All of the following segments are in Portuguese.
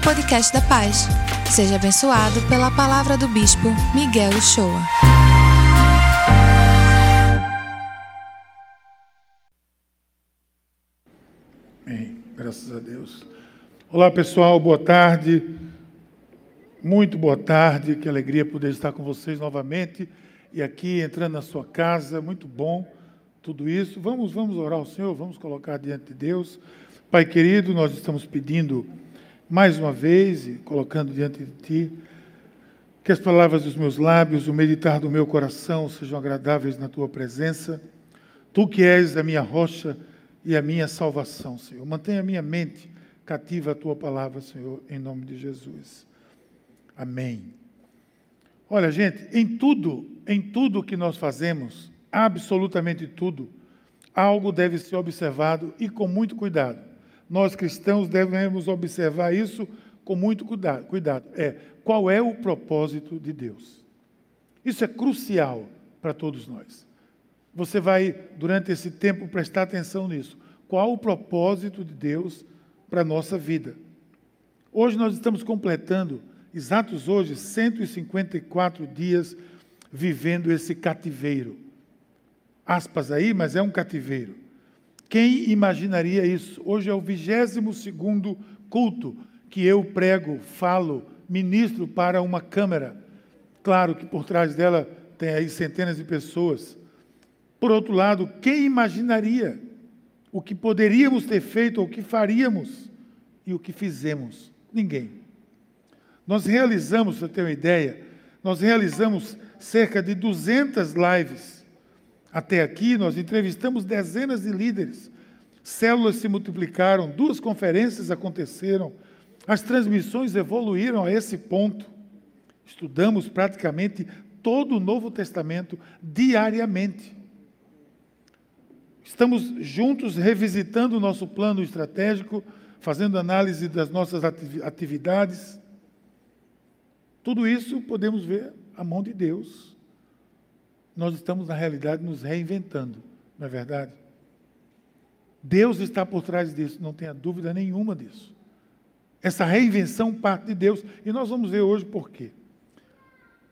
ao podcast da Paz. Seja abençoado pela palavra do Bispo Miguel Uchoa. Amém. Graças a Deus. Olá, pessoal. Boa tarde. Muito boa tarde. Que alegria poder estar com vocês novamente e aqui entrando na sua casa. Muito bom tudo isso. Vamos, vamos orar ao Senhor, vamos colocar diante de Deus. Pai querido, nós estamos pedindo mais uma vez e colocando diante de Ti que as palavras dos meus lábios, o meditar do meu coração sejam agradáveis na Tua presença. Tu que és a minha rocha e a minha salvação, Senhor. Mantenha a minha mente cativa a Tua palavra, Senhor, em nome de Jesus. Amém. Olha, gente, em tudo, em tudo que nós fazemos, absolutamente tudo, algo deve ser observado e com muito cuidado nós cristãos devemos observar isso com muito cuidado. É qual é o propósito de Deus? Isso é crucial para todos nós. Você vai, durante esse tempo, prestar atenção nisso. Qual o propósito de Deus para a nossa vida? Hoje nós estamos completando, exatos hoje, 154 dias vivendo esse cativeiro. Aspas aí, mas é um cativeiro. Quem imaginaria isso? Hoje é o 22 culto que eu prego, falo, ministro para uma câmara. Claro que por trás dela tem aí centenas de pessoas. Por outro lado, quem imaginaria o que poderíamos ter feito, o que faríamos e o que fizemos? Ninguém. Nós realizamos, para ter uma ideia, nós realizamos cerca de 200 lives até aqui, nós entrevistamos dezenas de líderes. Células se multiplicaram, duas conferências aconteceram, as transmissões evoluíram a esse ponto. Estudamos praticamente todo o Novo Testamento diariamente. Estamos juntos revisitando o nosso plano estratégico, fazendo análise das nossas atividades. Tudo isso podemos ver a mão de Deus nós estamos, na realidade, nos reinventando, não é verdade? Deus está por trás disso, não tenha dúvida nenhuma disso. Essa reinvenção parte de Deus, e nós vamos ver hoje por quê.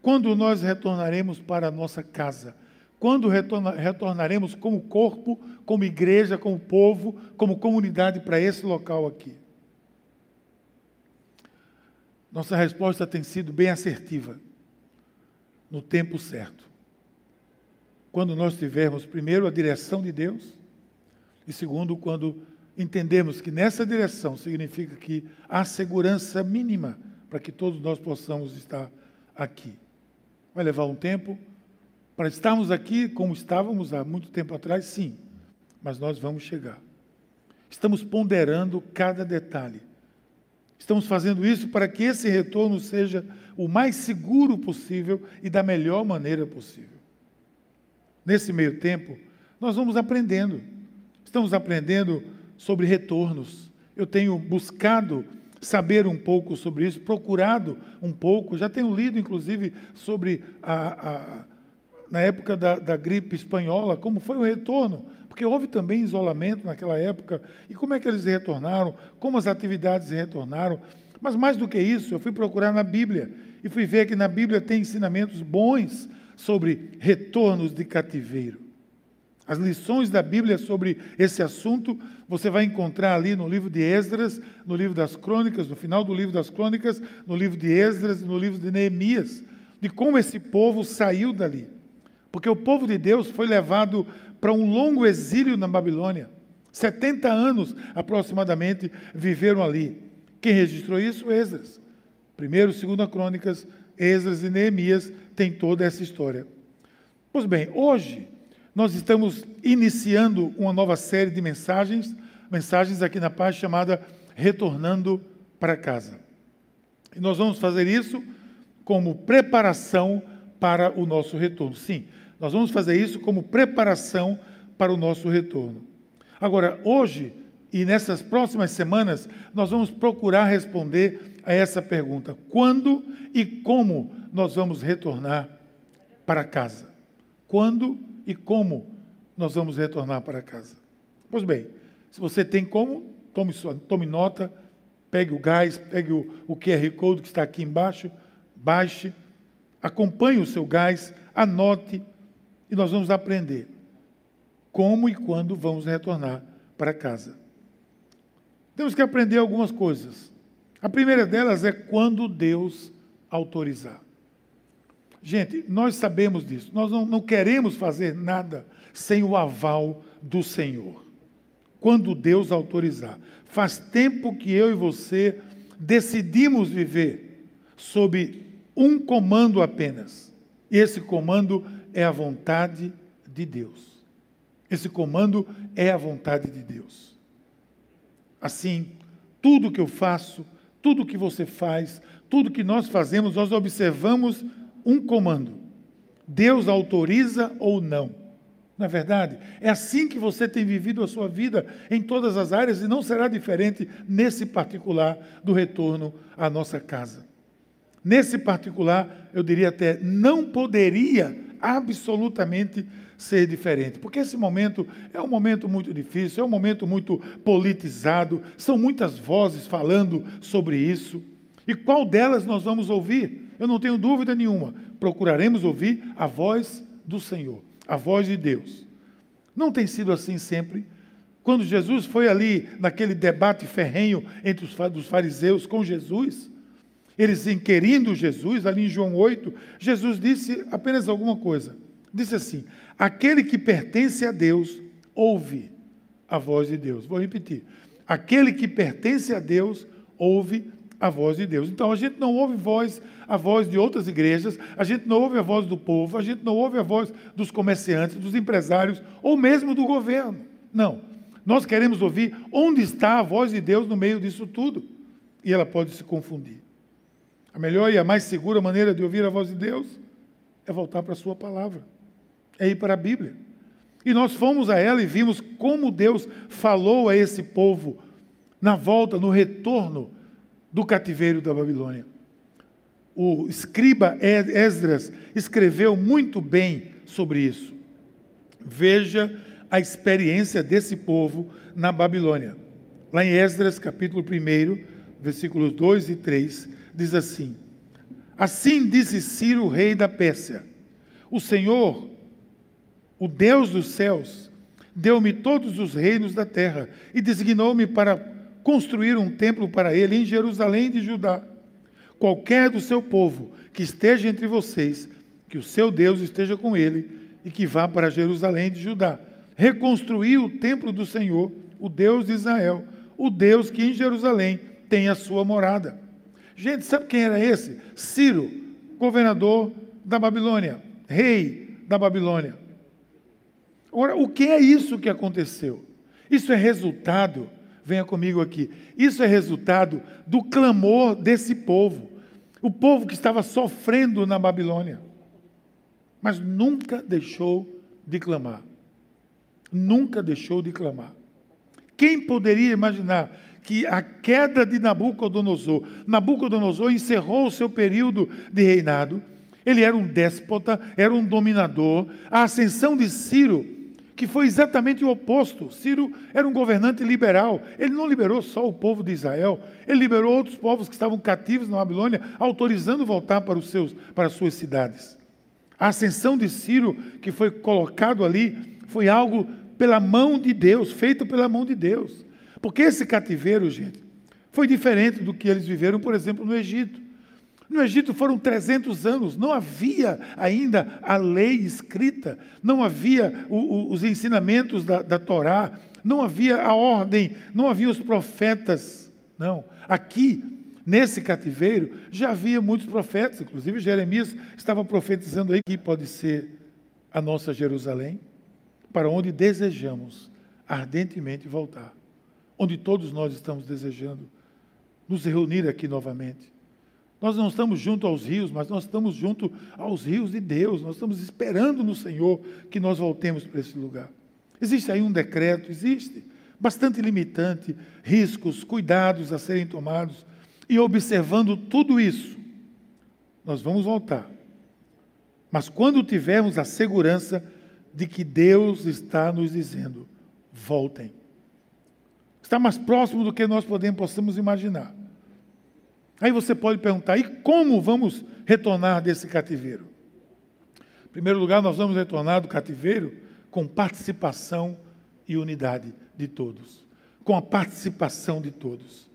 Quando nós retornaremos para a nossa casa, quando retorna, retornaremos como corpo, como igreja, como povo, como comunidade para esse local aqui? Nossa resposta tem sido bem assertiva, no tempo certo quando nós tivermos, primeiro, a direção de Deus, e segundo, quando entendemos que nessa direção significa que há segurança mínima para que todos nós possamos estar aqui. Vai levar um tempo para estarmos aqui como estávamos há muito tempo atrás, sim, mas nós vamos chegar. Estamos ponderando cada detalhe. Estamos fazendo isso para que esse retorno seja o mais seguro possível e da melhor maneira possível. Nesse meio tempo, nós vamos aprendendo. Estamos aprendendo sobre retornos. Eu tenho buscado saber um pouco sobre isso, procurado um pouco, já tenho lido, inclusive, sobre a, a na época da, da, gripe espanhola, como foi o retorno, porque houve também isolamento naquela época, e como é que eles retornaram, como as atividades retornaram. Mas mais do que isso, eu fui procurar na Bíblia e fui ver que na Bíblia tem ensinamentos bons sobre retornos de cativeiro. As lições da Bíblia sobre esse assunto você vai encontrar ali no livro de Esdras, no livro das Crônicas, no final do livro das Crônicas, no livro de Esdras no livro de Neemias, de como esse povo saiu dali. Porque o povo de Deus foi levado para um longo exílio na Babilônia. 70 anos aproximadamente viveram ali. Quem registrou isso? Esdras. Primeiro, segunda Crônicas, Esdras e Neemias tem toda essa história. Pois bem, hoje nós estamos iniciando uma nova série de mensagens, mensagens aqui na paz chamada Retornando para Casa. E nós vamos fazer isso como preparação para o nosso retorno. Sim, nós vamos fazer isso como preparação para o nosso retorno. Agora, hoje e nessas próximas semanas, nós vamos procurar responder a essa pergunta: quando e como nós vamos retornar para casa? Quando e como nós vamos retornar para casa? Pois bem, se você tem como, tome, sua, tome nota, Pegue o gás, pegue o, o QR Code que está aqui embaixo, baixe, acompanhe o seu gás, anote e nós vamos aprender como e quando vamos retornar para casa. Temos que aprender algumas coisas. A primeira delas é quando Deus autorizar. Gente, nós sabemos disso. Nós não, não queremos fazer nada sem o aval do Senhor. Quando Deus autorizar. Faz tempo que eu e você decidimos viver sob um comando apenas. E esse comando é a vontade de Deus. Esse comando é a vontade de Deus. Assim, tudo que eu faço, tudo que você faz, tudo que nós fazemos, nós observamos um comando. Deus autoriza ou não. Na é verdade, é assim que você tem vivido a sua vida em todas as áreas e não será diferente nesse particular do retorno à nossa casa. Nesse particular, eu diria até, não poderia absolutamente ser diferente, porque esse momento é um momento muito difícil, é um momento muito politizado, são muitas vozes falando sobre isso. E qual delas nós vamos ouvir? Eu não tenho dúvida nenhuma. Procuraremos ouvir a voz do Senhor a voz de Deus. Não tem sido assim sempre. Quando Jesus foi ali naquele debate ferrenho entre os fariseus com Jesus, eles inquirindo Jesus, ali em João 8, Jesus disse apenas alguma coisa. Disse assim: Aquele que pertence a Deus, ouve a voz de Deus. Vou repetir. Aquele que pertence a Deus, ouve a voz de Deus. Então a gente não ouve voz, a voz de outras igrejas, a gente não ouve a voz do povo, a gente não ouve a voz dos comerciantes, dos empresários ou mesmo do governo. Não. Nós queremos ouvir onde está a voz de Deus no meio disso tudo. E ela pode se confundir. A melhor e a mais segura maneira de ouvir a voz de Deus é voltar para a sua palavra. É ir para a Bíblia. E nós fomos a ela e vimos como Deus falou a esse povo na volta, no retorno do cativeiro da Babilônia. O escriba Esdras escreveu muito bem sobre isso. Veja a experiência desse povo na Babilônia. Lá em Esdras, capítulo 1, versículos 2 e 3, diz assim: Assim disse Ciro, rei da Pérsia: O Senhor, o Deus dos céus, deu-me todos os reinos da terra e designou-me para construir um templo para ele em Jerusalém de Judá. Qualquer do seu povo que esteja entre vocês, que o seu Deus esteja com ele e que vá para Jerusalém de Judá. Reconstruir o templo do Senhor, o Deus de Israel, o Deus que em Jerusalém tem a sua morada. Gente, sabe quem era esse? Ciro, governador da Babilônia, rei da Babilônia. Ora, o que é isso que aconteceu? Isso é resultado Venha comigo aqui. Isso é resultado do clamor desse povo. O povo que estava sofrendo na Babilônia. Mas nunca deixou de clamar. Nunca deixou de clamar. Quem poderia imaginar que a queda de Nabucodonosor, Nabucodonosor encerrou o seu período de reinado, ele era um déspota, era um dominador, a ascensão de Ciro que foi exatamente o oposto. Ciro era um governante liberal. Ele não liberou só o povo de Israel, ele liberou outros povos que estavam cativos na Babilônia, autorizando voltar para, os seus, para as suas cidades. A ascensão de Ciro, que foi colocado ali, foi algo pela mão de Deus, feito pela mão de Deus. Porque esse cativeiro, gente, foi diferente do que eles viveram, por exemplo, no Egito. No Egito foram 300 anos, não havia ainda a lei escrita, não havia o, o, os ensinamentos da, da Torá, não havia a ordem, não havia os profetas. Não. Aqui, nesse cativeiro, já havia muitos profetas, inclusive Jeremias estava profetizando aí que pode ser a nossa Jerusalém, para onde desejamos ardentemente voltar, onde todos nós estamos desejando nos reunir aqui novamente. Nós não estamos junto aos rios, mas nós estamos junto aos rios de Deus. Nós estamos esperando no Senhor que nós voltemos para esse lugar. Existe aí um decreto, existe, bastante limitante, riscos, cuidados a serem tomados. E observando tudo isso, nós vamos voltar. Mas quando tivermos a segurança de que Deus está nos dizendo: voltem. Está mais próximo do que nós podemos, possamos imaginar. Aí você pode perguntar: e como vamos retornar desse cativeiro? Em primeiro lugar, nós vamos retornar do cativeiro com participação e unidade de todos. Com a participação de todos.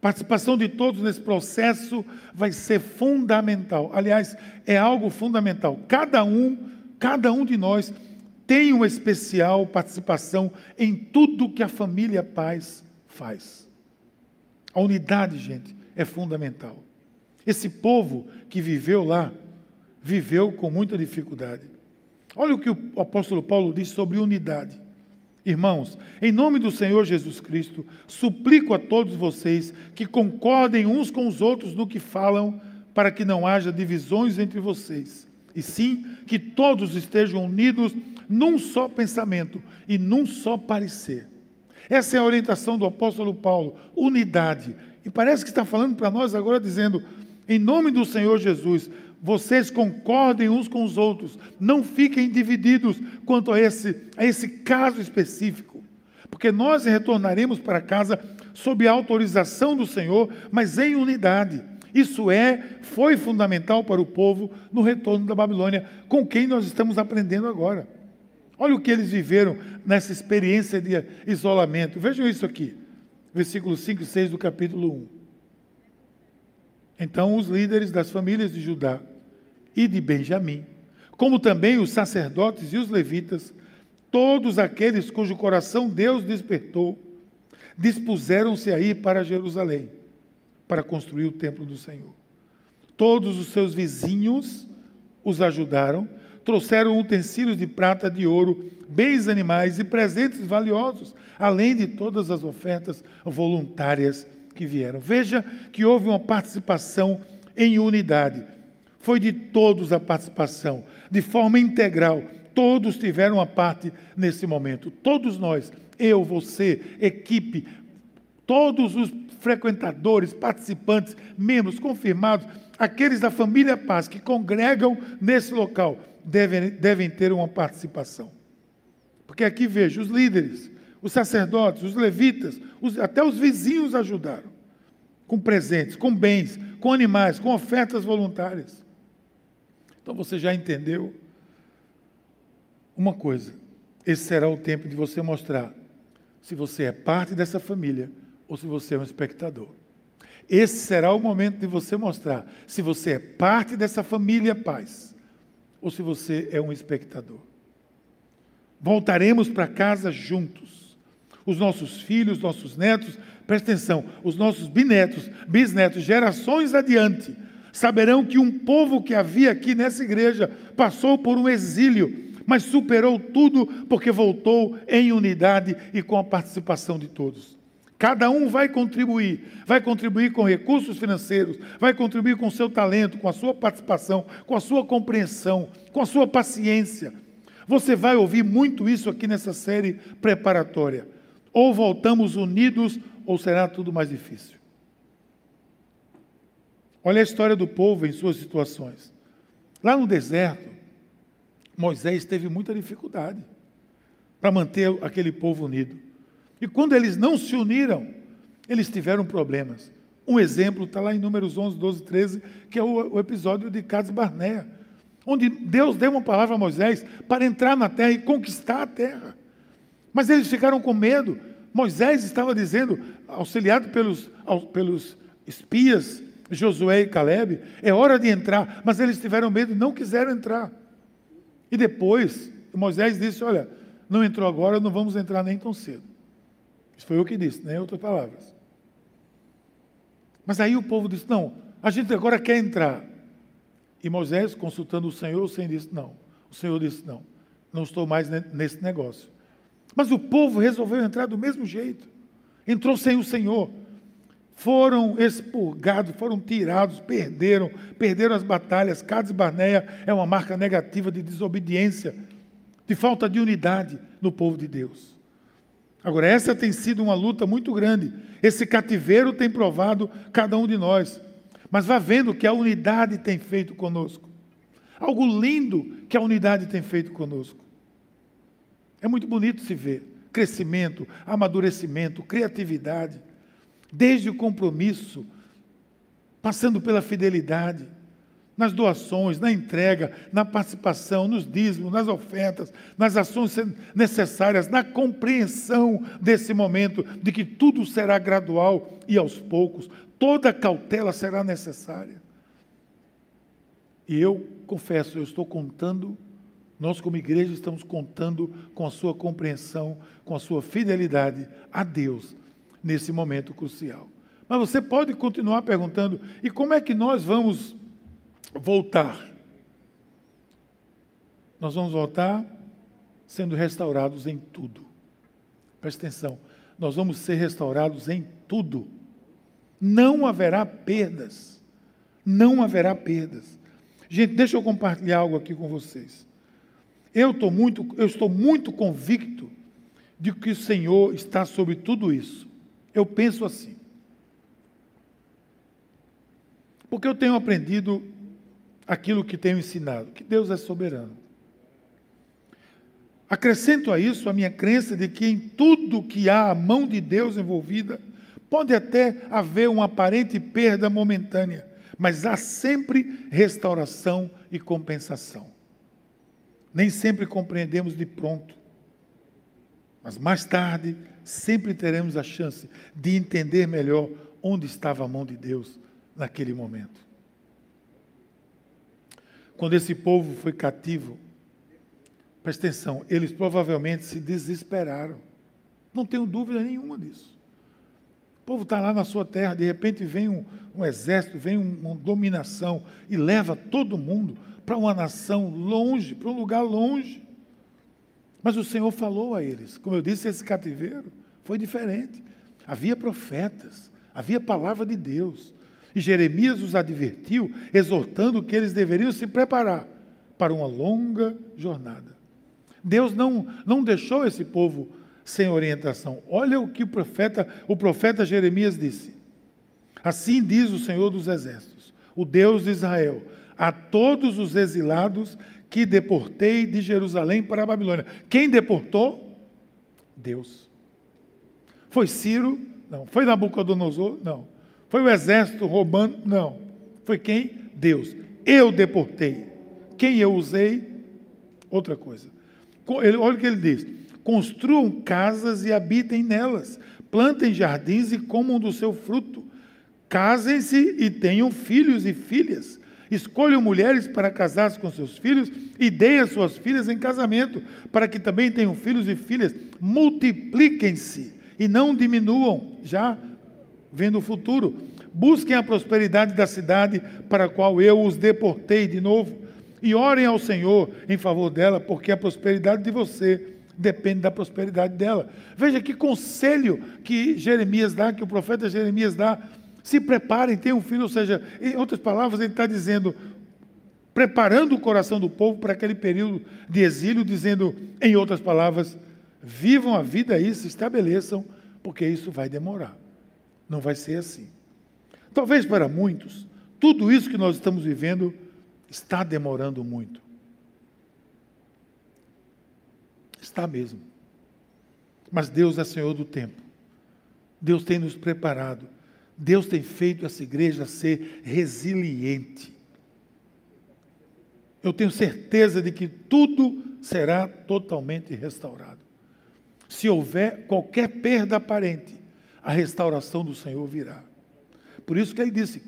Participação de todos nesse processo vai ser fundamental. Aliás, é algo fundamental. Cada um, cada um de nós tem uma especial participação em tudo que a família Paz faz. A unidade, gente, é fundamental. Esse povo que viveu lá, viveu com muita dificuldade. Olha o que o apóstolo Paulo diz sobre unidade. Irmãos, em nome do Senhor Jesus Cristo, suplico a todos vocês que concordem uns com os outros no que falam, para que não haja divisões entre vocês, e sim que todos estejam unidos num só pensamento e num só parecer. Essa é a orientação do apóstolo Paulo, unidade. E parece que está falando para nós agora dizendo: em nome do Senhor Jesus, vocês concordem uns com os outros, não fiquem divididos quanto a esse, a esse caso específico, porque nós retornaremos para casa sob a autorização do Senhor, mas em unidade. Isso é, foi fundamental para o povo no retorno da Babilônia, com quem nós estamos aprendendo agora. Olha o que eles viveram nessa experiência de isolamento. Vejam isso aqui, versículos 5 e 6 do capítulo 1. Então, os líderes das famílias de Judá e de Benjamim, como também os sacerdotes e os levitas, todos aqueles cujo coração Deus despertou, dispuseram-se a ir para Jerusalém, para construir o templo do Senhor. Todos os seus vizinhos os ajudaram, trouxeram utensílios de prata, de ouro, bens animais e presentes valiosos, além de todas as ofertas voluntárias que vieram. Veja que houve uma participação em unidade. Foi de todos a participação, de forma integral. Todos tiveram uma parte nesse momento. Todos nós, eu, você, equipe, todos os frequentadores, participantes, membros confirmados, aqueles da família Paz que congregam nesse local, devem, devem ter uma participação. Porque aqui vejo os líderes, os sacerdotes, os levitas, os, até os vizinhos ajudaram. Com presentes, com bens, com animais, com ofertas voluntárias. Então você já entendeu uma coisa. Esse será o tempo de você mostrar se você é parte dessa família ou se você é um espectador. Esse será o momento de você mostrar se você é parte dessa família paz ou se você é um espectador. Voltaremos para casa juntos. Os nossos filhos, nossos netos, presta atenção, os nossos bisnetos, bisnetos, gerações adiante, saberão que um povo que havia aqui nessa igreja passou por um exílio, mas superou tudo porque voltou em unidade e com a participação de todos. Cada um vai contribuir, vai contribuir com recursos financeiros, vai contribuir com seu talento, com a sua participação, com a sua compreensão, com a sua paciência. Você vai ouvir muito isso aqui nessa série preparatória. Ou voltamos unidos, ou será tudo mais difícil. Olha a história do povo em suas situações. Lá no deserto, Moisés teve muita dificuldade para manter aquele povo unido. E quando eles não se uniram, eles tiveram problemas. Um exemplo está lá em Números 11, 12, 13, que é o, o episódio de Cades Barnea, onde Deus deu uma palavra a Moisés para entrar na terra e conquistar a terra. Mas eles ficaram com medo. Moisés estava dizendo, auxiliado pelos, pelos espias Josué e Caleb, é hora de entrar, mas eles tiveram medo e não quiseram entrar. E depois, Moisés disse: Olha, não entrou agora, não vamos entrar nem tão cedo. Isso foi eu que disse, nem outras palavras. Mas aí o povo disse: Não, a gente agora quer entrar. E Moisés, consultando o Senhor, o Senhor disse: Não. O Senhor disse: Não, não estou mais nesse negócio. Mas o povo resolveu entrar do mesmo jeito. Entrou sem o Senhor foram expurgados, foram tirados, perderam, perderam as batalhas. Cades Barneia é uma marca negativa de desobediência, de falta de unidade no povo de Deus. Agora, essa tem sido uma luta muito grande. Esse cativeiro tem provado cada um de nós. Mas vá vendo que a unidade tem feito conosco. Algo lindo que a unidade tem feito conosco. É muito bonito se ver. Crescimento, amadurecimento, criatividade desde o compromisso passando pela fidelidade, nas doações, na entrega, na participação, nos dízimos, nas ofertas, nas ações necessárias, na compreensão desse momento de que tudo será gradual e aos poucos, toda cautela será necessária. E eu confesso, eu estou contando, nós como igreja estamos contando com a sua compreensão, com a sua fidelidade a Deus nesse momento crucial. Mas você pode continuar perguntando: e como é que nós vamos voltar? Nós vamos voltar sendo restaurados em tudo. Presta atenção, nós vamos ser restaurados em tudo. Não haverá perdas. Não haverá perdas. Gente, deixa eu compartilhar algo aqui com vocês. Eu, tô muito, eu estou muito convicto de que o Senhor está sobre tudo isso. Eu penso assim. Porque eu tenho aprendido aquilo que tenho ensinado, que Deus é soberano. Acrescento a isso a minha crença de que em tudo que há a mão de Deus envolvida, pode até haver uma aparente perda momentânea, mas há sempre restauração e compensação. Nem sempre compreendemos de pronto, mas mais tarde sempre teremos a chance de entender melhor onde estava a mão de Deus naquele momento. Quando esse povo foi cativo, presta atenção, eles provavelmente se desesperaram. Não tenho dúvida nenhuma disso. O povo está lá na sua terra, de repente vem um, um exército, vem uma dominação e leva todo mundo para uma nação longe, para um lugar longe. Mas o Senhor falou a eles. Como eu disse, esse cativeiro foi diferente. Havia profetas, havia palavra de Deus. E Jeremias os advertiu, exortando que eles deveriam se preparar para uma longa jornada. Deus não, não deixou esse povo sem orientação. Olha o que o profeta, o profeta Jeremias disse. Assim diz o Senhor dos Exércitos, o Deus de Israel, a todos os exilados que deportei de Jerusalém para a Babilônia. Quem deportou? Deus. Foi Ciro? Não. Foi Nabucodonosor? Não. Foi o exército romano? Não. Foi quem? Deus. Eu deportei. Quem eu usei? Outra coisa. Olha o que ele diz: construam casas e habitem nelas, plantem jardins e comam do seu fruto, casem-se e tenham filhos e filhas. Escolham mulheres para casar com seus filhos e deem as suas filhas em casamento, para que também tenham filhos e filhas. Multipliquem-se e não diminuam. Já vendo o futuro. Busquem a prosperidade da cidade para a qual eu os deportei de novo. E orem ao Senhor em favor dela, porque a prosperidade de você depende da prosperidade dela. Veja que conselho que Jeremias dá, que o profeta Jeremias dá. Se preparem, tenham um filho, ou seja, em outras palavras, ele está dizendo, preparando o coração do povo para aquele período de exílio, dizendo, em outras palavras, vivam a vida aí, se estabeleçam, porque isso vai demorar. Não vai ser assim. Talvez para muitos, tudo isso que nós estamos vivendo está demorando muito. Está mesmo. Mas Deus é Senhor do tempo. Deus tem nos preparado. Deus tem feito essa igreja ser resiliente. Eu tenho certeza de que tudo será totalmente restaurado. Se houver qualquer perda aparente, a restauração do Senhor virá. Por isso que ele disse: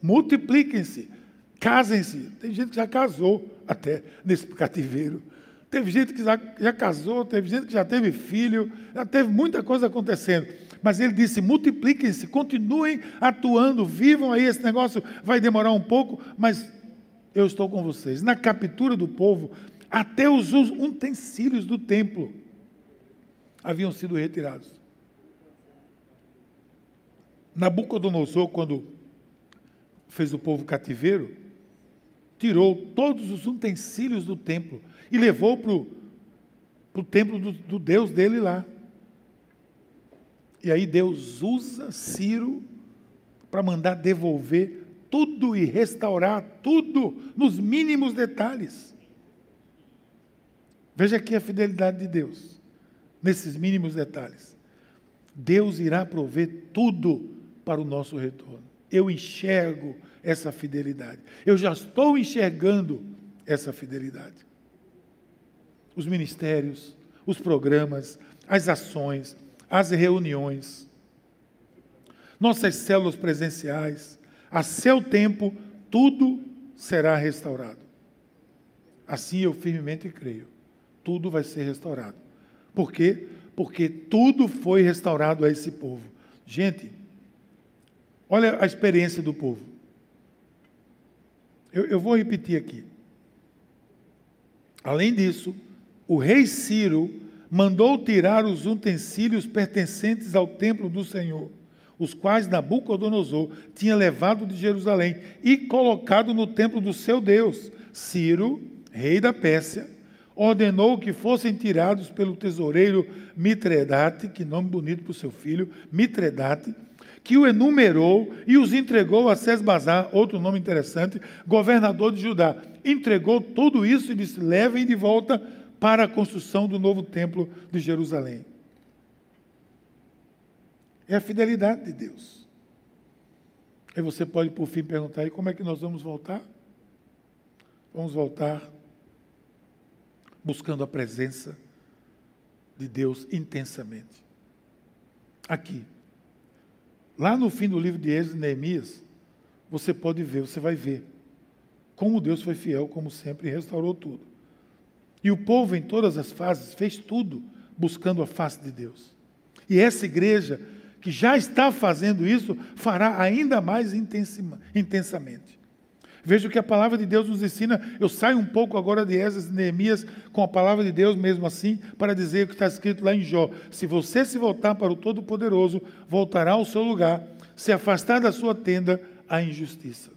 multipliquem-se, casem-se. Tem gente que já casou até nesse cativeiro. Teve gente que já, já casou, teve gente que já teve filho, já teve muita coisa acontecendo. Mas ele disse: multipliquem-se, continuem atuando, vivam aí. Esse negócio vai demorar um pouco, mas eu estou com vocês. Na captura do povo, até os utensílios do templo haviam sido retirados. Nabucodonosor, quando fez o povo cativeiro, tirou todos os utensílios do templo e levou para o templo do, do Deus dele lá. E aí Deus usa Ciro para mandar devolver tudo e restaurar tudo nos mínimos detalhes. Veja aqui a fidelidade de Deus, nesses mínimos detalhes. Deus irá prover tudo para o nosso retorno. eu enxergo essa fidelidade. Eu já estou enxergando essa fidelidade. Os ministérios, os programas, as ações, as reuniões, nossas células presenciais, a seu tempo, tudo será restaurado. Assim eu firmemente creio. Tudo vai ser restaurado. Por quê? Porque tudo foi restaurado a esse povo. Gente, olha a experiência do povo. Eu, eu vou repetir aqui. Além disso, o rei Ciro mandou tirar os utensílios pertencentes ao templo do Senhor, os quais Nabucodonosor tinha levado de Jerusalém e colocado no templo do seu Deus. Ciro, rei da Pérsia, ordenou que fossem tirados pelo tesoureiro Mitredate, que nome bonito para o seu filho, Mitredate, que o enumerou e os entregou a Sesbazar, outro nome interessante, governador de Judá. Entregou tudo isso e disse: levem de volta para a construção do novo templo de Jerusalém. É a fidelidade de Deus. Aí você pode, por fim, perguntar: e como é que nós vamos voltar? Vamos voltar buscando a presença de Deus intensamente. Aqui. Lá no fim do livro de Êxodo e Neemias, você pode ver, você vai ver como Deus foi fiel, como sempre, e restaurou tudo. E o povo, em todas as fases, fez tudo buscando a face de Deus. E essa igreja, que já está fazendo isso, fará ainda mais intensamente. Veja o que a palavra de Deus nos ensina. Eu saio um pouco agora de Esdras e Neemias com a palavra de Deus mesmo assim, para dizer o que está escrito lá em Jó. Se você se voltar para o Todo-Poderoso, voltará ao seu lugar, se afastar da sua tenda a injustiça.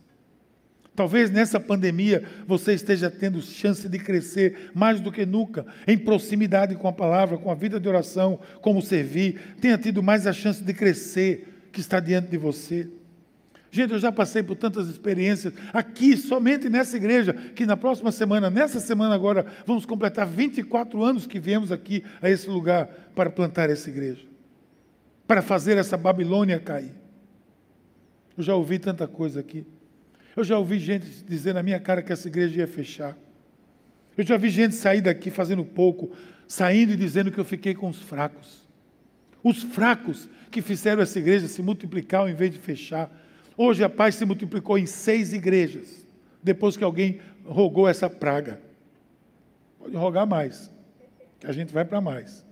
Talvez nessa pandemia você esteja tendo chance de crescer mais do que nunca, em proximidade com a palavra, com a vida de oração, como servir. Tenha tido mais a chance de crescer que está diante de você. Gente, eu já passei por tantas experiências aqui, somente nessa igreja, que na próxima semana, nessa semana agora, vamos completar 24 anos que viemos aqui a esse lugar para plantar essa igreja, para fazer essa Babilônia cair. Eu já ouvi tanta coisa aqui. Eu já ouvi gente dizer na minha cara que essa igreja ia fechar. Eu já vi gente sair daqui fazendo pouco, saindo e dizendo que eu fiquei com os fracos. Os fracos que fizeram essa igreja se multiplicar ao invés de fechar. Hoje a paz se multiplicou em seis igrejas, depois que alguém rogou essa praga. Pode rogar mais, que a gente vai para mais.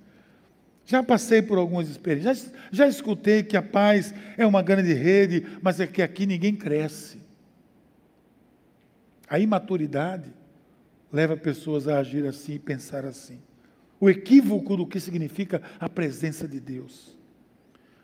Já passei por algumas experiências, já, já escutei que a paz é uma grande rede, mas é que aqui ninguém cresce. A imaturidade leva pessoas a agir assim e pensar assim. O equívoco do que significa a presença de Deus.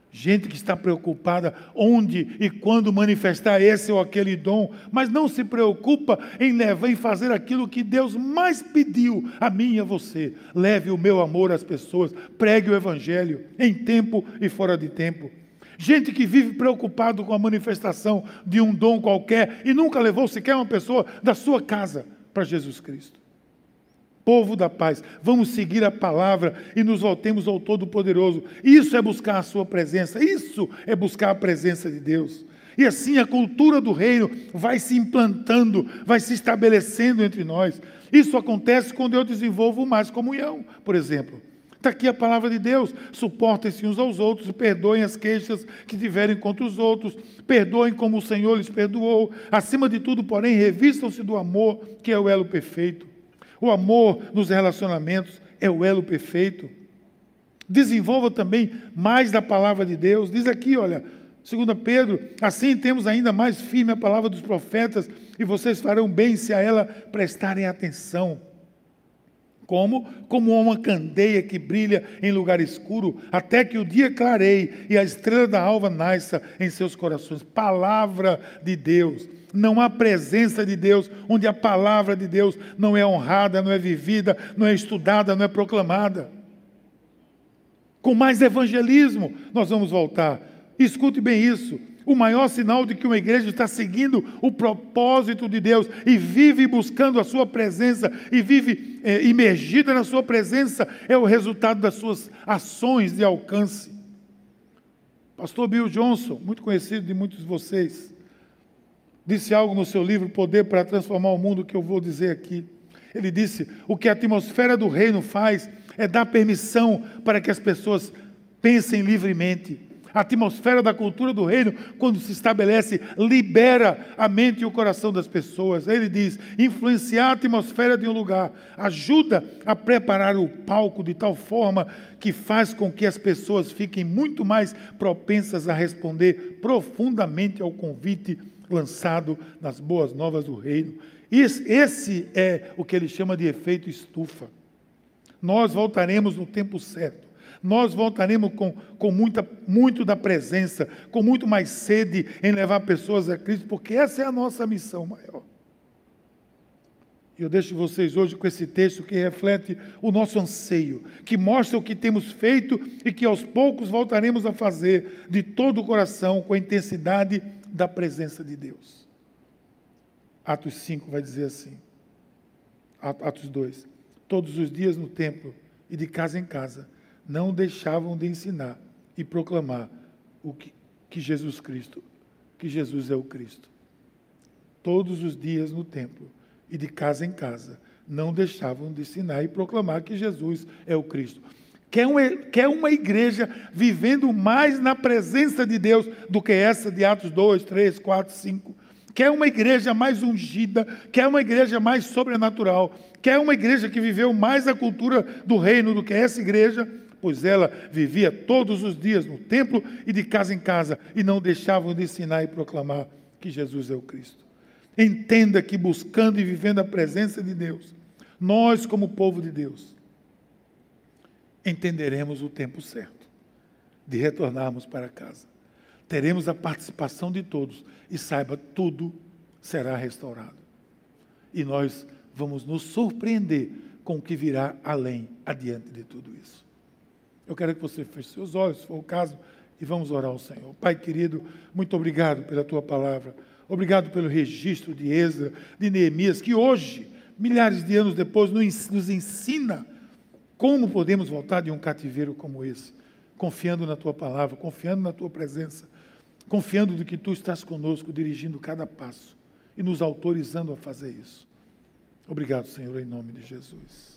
Gente que está preocupada onde e quando manifestar esse ou aquele dom, mas não se preocupa em levar em fazer aquilo que Deus mais pediu a mim e a você. Leve o meu amor às pessoas, pregue o evangelho em tempo e fora de tempo. Gente que vive preocupado com a manifestação de um dom qualquer e nunca levou sequer uma pessoa da sua casa para Jesus Cristo povo da paz. Vamos seguir a palavra e nos voltemos ao Todo-Poderoso. Isso é buscar a Sua presença, isso é buscar a presença de Deus. E assim a cultura do reino vai se implantando, vai se estabelecendo entre nós. Isso acontece quando eu desenvolvo mais comunhão, por exemplo. Está aqui a palavra de Deus. Suportem-se uns aos outros perdoem as queixas que tiverem contra os outros. Perdoem como o Senhor lhes perdoou. Acima de tudo, porém, revistam-se do amor, que é o elo perfeito. O amor nos relacionamentos é o elo perfeito. Desenvolva também mais da palavra de Deus. Diz aqui, olha, 2 Pedro, assim temos ainda mais firme a palavra dos profetas, e vocês farão bem se a ela prestarem atenção. Como? Como uma candeia que brilha em lugar escuro, até que o dia clareie e a estrela da alva nasça em seus corações. Palavra de Deus. Não há presença de Deus onde a palavra de Deus não é honrada, não é vivida, não é estudada, não é proclamada. Com mais evangelismo, nós vamos voltar. Escute bem isso o maior sinal de que uma igreja está seguindo o propósito de Deus e vive buscando a sua presença e vive é, imergida na sua presença é o resultado das suas ações de alcance. Pastor Bill Johnson, muito conhecido de muitos de vocês, disse algo no seu livro Poder para Transformar o Mundo que eu vou dizer aqui. Ele disse: o que a atmosfera do reino faz é dar permissão para que as pessoas pensem livremente. A atmosfera da cultura do reino, quando se estabelece, libera a mente e o coração das pessoas. Ele diz: influenciar a atmosfera de um lugar ajuda a preparar o palco de tal forma que faz com que as pessoas fiquem muito mais propensas a responder profundamente ao convite lançado nas boas novas do reino. Esse é o que ele chama de efeito estufa. Nós voltaremos no tempo certo. Nós voltaremos com, com muita, muito da presença, com muito mais sede em levar pessoas a Cristo, porque essa é a nossa missão maior. Eu deixo vocês hoje com esse texto que reflete o nosso anseio, que mostra o que temos feito e que aos poucos voltaremos a fazer de todo o coração, com a intensidade da presença de Deus. Atos 5 vai dizer assim. Atos 2. Todos os dias no templo e de casa em casa, não deixavam de ensinar e proclamar o que, que Jesus Cristo, que Jesus é o Cristo. Todos os dias no templo e de casa em casa, não deixavam de ensinar e proclamar que Jesus é o Cristo. Quer uma, quer uma igreja vivendo mais na presença de Deus do que essa de Atos 2, 3, 4, 5 quer uma igreja mais ungida, quer uma igreja mais sobrenatural, quer uma igreja que viveu mais a cultura do reino do que essa igreja, pois ela vivia todos os dias no templo e de casa em casa e não deixavam de ensinar e proclamar que Jesus é o Cristo. Entenda que buscando e vivendo a presença de Deus, nós, como povo de Deus, entenderemos o tempo certo de retornarmos para casa teremos a participação de todos e saiba, tudo será restaurado. E nós vamos nos surpreender com o que virá além, adiante de tudo isso. Eu quero que você feche seus olhos, se for o caso, e vamos orar ao Senhor. Pai querido, muito obrigado pela tua palavra. Obrigado pelo registro de Ezra, de Neemias, que hoje, milhares de anos depois, nos ensina como podemos voltar de um cativeiro como esse, confiando na tua palavra, confiando na tua presença confiando de que tu estás conosco, dirigindo cada passo e nos autorizando a fazer isso. Obrigado, Senhor, em nome de Jesus.